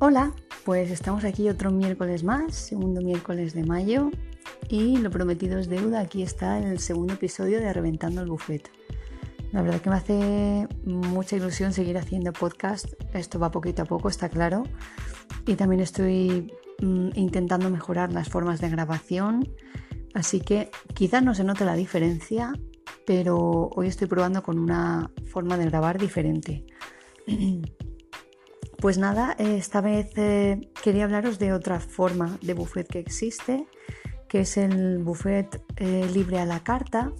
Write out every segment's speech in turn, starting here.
Hola, pues estamos aquí otro miércoles más, segundo miércoles de mayo, y lo prometido es deuda. Aquí está el segundo episodio de Reventando el Buffet. La verdad que me hace mucha ilusión seguir haciendo podcast. Esto va poquito a poco, está claro. Y también estoy mm, intentando mejorar las formas de grabación. Así que quizás no se note la diferencia, pero hoy estoy probando con una forma de grabar diferente. Pues nada, esta vez eh, quería hablaros de otra forma de buffet que existe, que es el buffet eh, libre a la carta,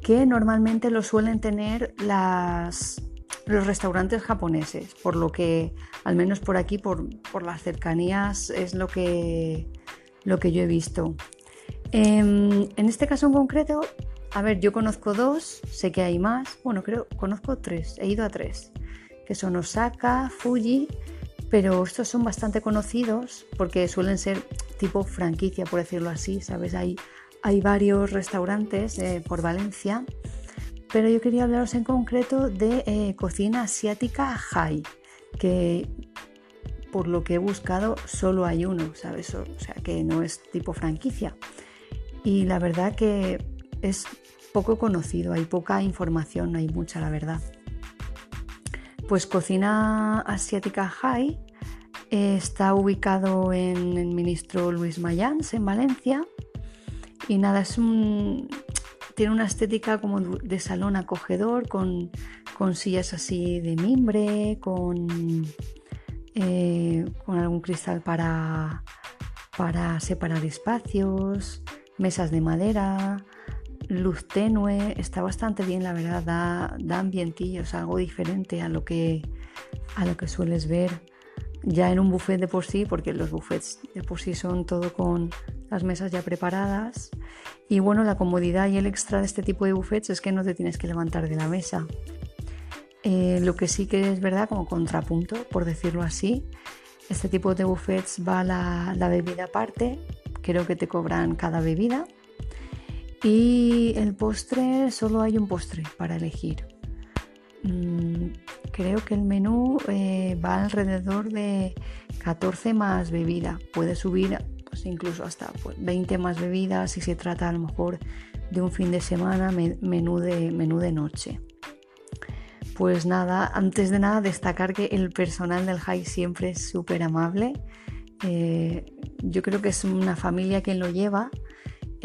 que normalmente lo suelen tener los restaurantes japoneses, por lo que al menos por aquí, por, las cercanías, es lo que, lo que yo he visto. Em, en este caso en concreto, a ver, yo conozco dos, sé que hay más, bueno, creo, conozco tres, he ido a tres que son Osaka, Fuji, pero estos son bastante conocidos porque suelen ser tipo franquicia, por decirlo así, ¿sabes? Hay, hay varios restaurantes eh, por Valencia, pero yo quería hablaros en concreto de eh, cocina asiática Hai, que por lo que he buscado solo hay uno, ¿sabes? O sea, que no es tipo franquicia. Y la verdad que es poco conocido, hay poca información, no hay mucha, la verdad. Pues Cocina Asiática High eh, está ubicado en el ministro Luis Mayans, en Valencia. Y nada, es un, tiene una estética como de salón acogedor, con, sillas así de mimbre, con, eh, algún cristal para separar espacios, mesas de madera, luz tenue, está bastante bien, la verdad, da, da ambientillo, es algo diferente a lo, que, a lo que sueles ver ya en un buffet de por sí, porque los buffets de por sí son todo con las mesas ya preparadas. Y bueno, la comodidad y el extra de este tipo de buffets es que no te tienes que levantar de la mesa. Eh, lo que sí que es verdad, como contrapunto, por decirlo así, este tipo de buffets va la, la bebida aparte, creo que te cobran cada bebida y el postre, solo hay un postre para elegir. Mm, creo que el menú eh, va alrededor de 14 más bebida. Puede subir pues, incluso hasta 20 pues, más bebidas si se trata a lo mejor de un fin de semana, menú de, menú de noche. Pues nada, antes de nada destacar que el personal del High siempre es súper amable. Eh, yo creo que es una familia quien lo lleva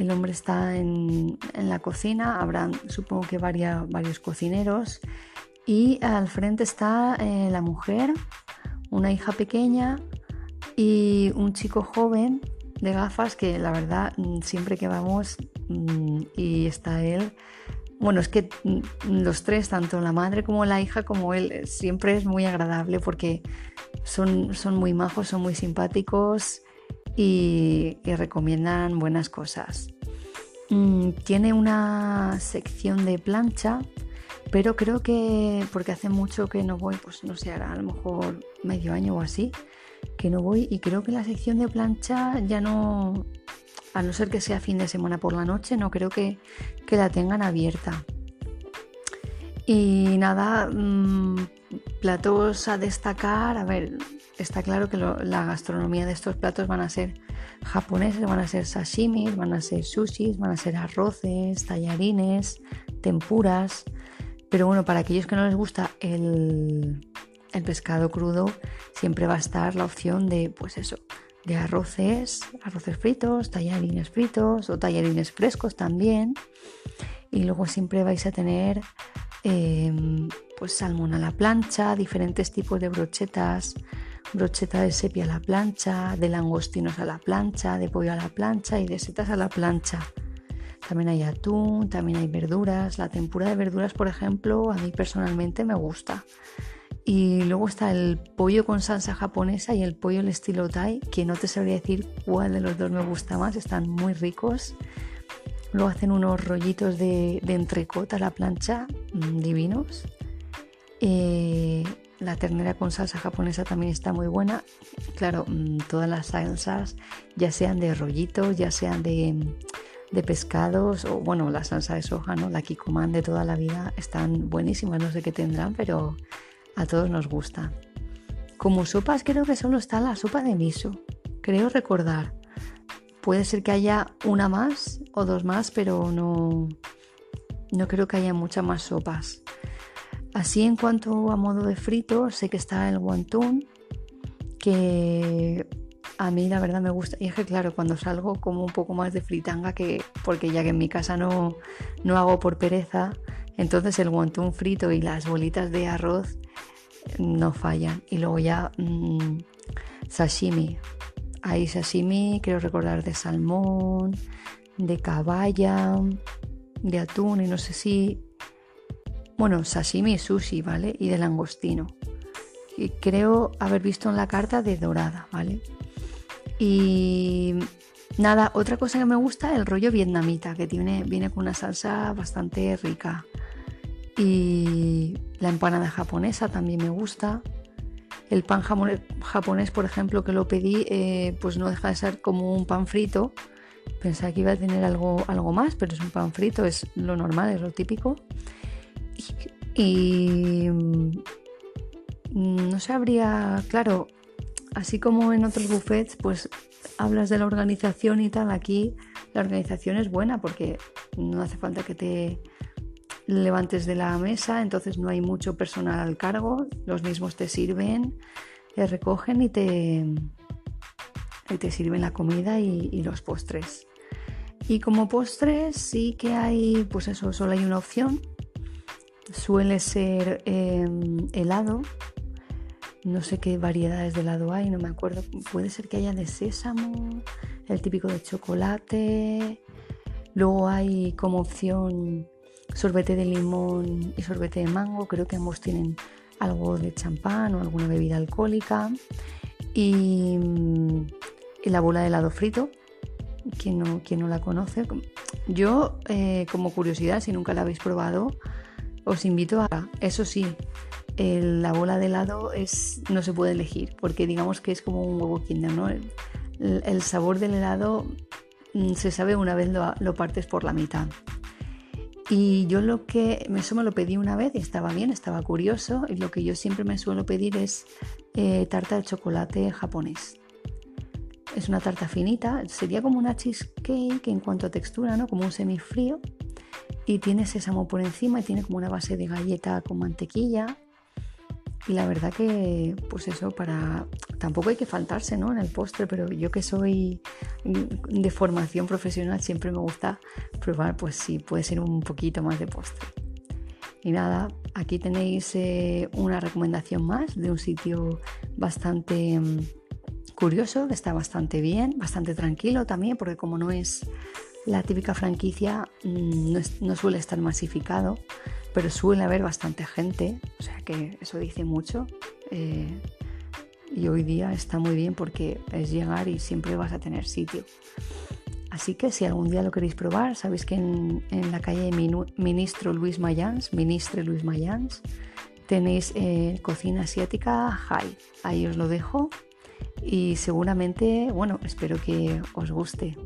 el hombre está en, la cocina, habrán supongo que varios cocineros y al frente está eh, la mujer, una hija pequeña y un chico joven de gafas que la verdad mm, siempre que vamos mm, y está él, bueno, es que mm, los tres, tanto la madre como la hija como él, siempre es muy agradable porque son, son muy majos, son muy simpáticos y, recomiendan buenas cosas. Mm, tiene una sección de plancha, pero creo que porque hace mucho que no voy, pues no sé, a lo mejor medio año o así, que no voy y creo que la sección de plancha ya no, a no ser que sea fin de semana por la noche, no creo que, la tengan abierta. Y nada, mm, platos a destacar, a ver, está claro que la gastronomía de estos platos van a ser japoneses, van a ser sashimis, van a ser sushis, van a ser arroces, tallarines, tempuras. Pero bueno, para aquellos que no les gusta el, pescado crudo, siempre va a estar la opción de, pues eso, de arroces, arroces fritos, tallarines fritos o tallarines frescos también. Y luego siempre vais a tener em, pues salmón a la plancha, diferentes tipos de brochetas, brocheta de sepia a la plancha, de langostinos a la plancha, de pollo a la plancha y de setas a la plancha. También hay atún, también hay verduras. La tempura de verduras, por ejemplo, a mí personalmente me gusta. Y luego está el pollo con salsa japonesa y el pollo al estilo Thai, que no te sabría decir cuál de los dos me gusta más, están muy ricos. Luego hacen unos rollitos de, de entrecot a la plancha, mm, divinos. Eh, la ternera con salsa japonesa también está muy buena. Claro, mm, todas las salsas, ya sean de rollitos, ya sean de, pescados o bueno, la salsa de soja, ¿no? La kikoman de toda la vida están buenísimas, no sé qué tendrán, pero a todos nos gusta. Como sopas creo que solo está la sopa de miso, creo recordar. Puede ser que haya una más o dos más, pero no, no creo que haya muchas más sopas. Así en cuanto a modo de frito, sé que está el wonton, que a mí la verdad me gusta. Y es que claro, cuando salgo como un poco más de fritanga, que, porque ya que en mi casa no, no hago por pereza, entonces el wonton frito y las bolitas de arroz no fallan. Y luego ya mmm, sashimi. Hay sashimi, quiero recordar, de salmón, de caballa, de atún y no sé si... Bueno, sashimi sushi, ¿vale? Y de langostino. Y creo haber visto en la carta de dorada, ¿vale? Y nada, otra cosa que me gusta, el rollo vietnamita, que tiene, viene con una salsa bastante rica. Y la empanada japonesa también me gusta. El pan japonés, por ejemplo, que lo pedí, eh, pues no deja de ser como un pan frito. Pensaba que iba a tener algo, algo más, pero es un pan frito, es lo normal, es lo típico. Y, y mm, no sabría, claro, así como en otros buffets, pues hablas de la organización y tal, aquí la organización es buena porque no hace falta que te levantes de la mesa, entonces no hay mucho personal al cargo, los mismos te sirven, te recogen y te, te sirven la comida y, los postres. Y como postres sí que hay, pues eso, solo hay una opción. Suele ser em, helado, no sé qué variedades de helado hay, no me acuerdo. Puede ser que haya de sésamo, el típico de chocolate. Luego hay como opción sorbete de limón y sorbete de mango. Creo que ambos tienen algo de champán o alguna bebida alcohólica. Y, la bola de helado frito, quien no, no la conoce. Yo, eh, como curiosidad, si nunca la habéis probado, os invito a, eso sí, la bola de helado es, no se puede elegir, porque digamos que es como un huevo Kinder, ¿no? El, sabor del helado mm, se sabe una vez lo, partes por la mitad. Y yo lo que, eso me lo pedí una vez y estaba bien, estaba curioso. Y lo que yo siempre me suelo pedir es eh, tarta de chocolate japonés. Es una tarta finita, sería como una cheesecake en cuanto a textura, ¿no? Como un semifrío. Y tiene sésamo por encima y tiene como una base de galleta con mantequilla y la verdad que, pues eso, para. Tampoco hay que faltarse, ¿no? En el postre, pero yo que soy de formación profesional siempre me gusta probar, pues sí, puede ser un poquito más de postre. Y nada, aquí tenéis eh, una recomendación más de un sitio bastante mm, curioso, que está bastante bien, bastante tranquilo también, porque como no es la típica franquicia, mm, no suele estar masificado pero suele haber bastante gente, o sea que eso dice mucho. Eh, y hoy día está muy bien porque es llegar y siempre vas a tener sitio. Así que si algún día lo queréis probar, sabéis que en, la calle Ministro Luis Mayans, Ministre Luis Mayans, tenéis eh, cocina asiática high. Ahí os lo dejo y seguramente, bueno, espero que os guste.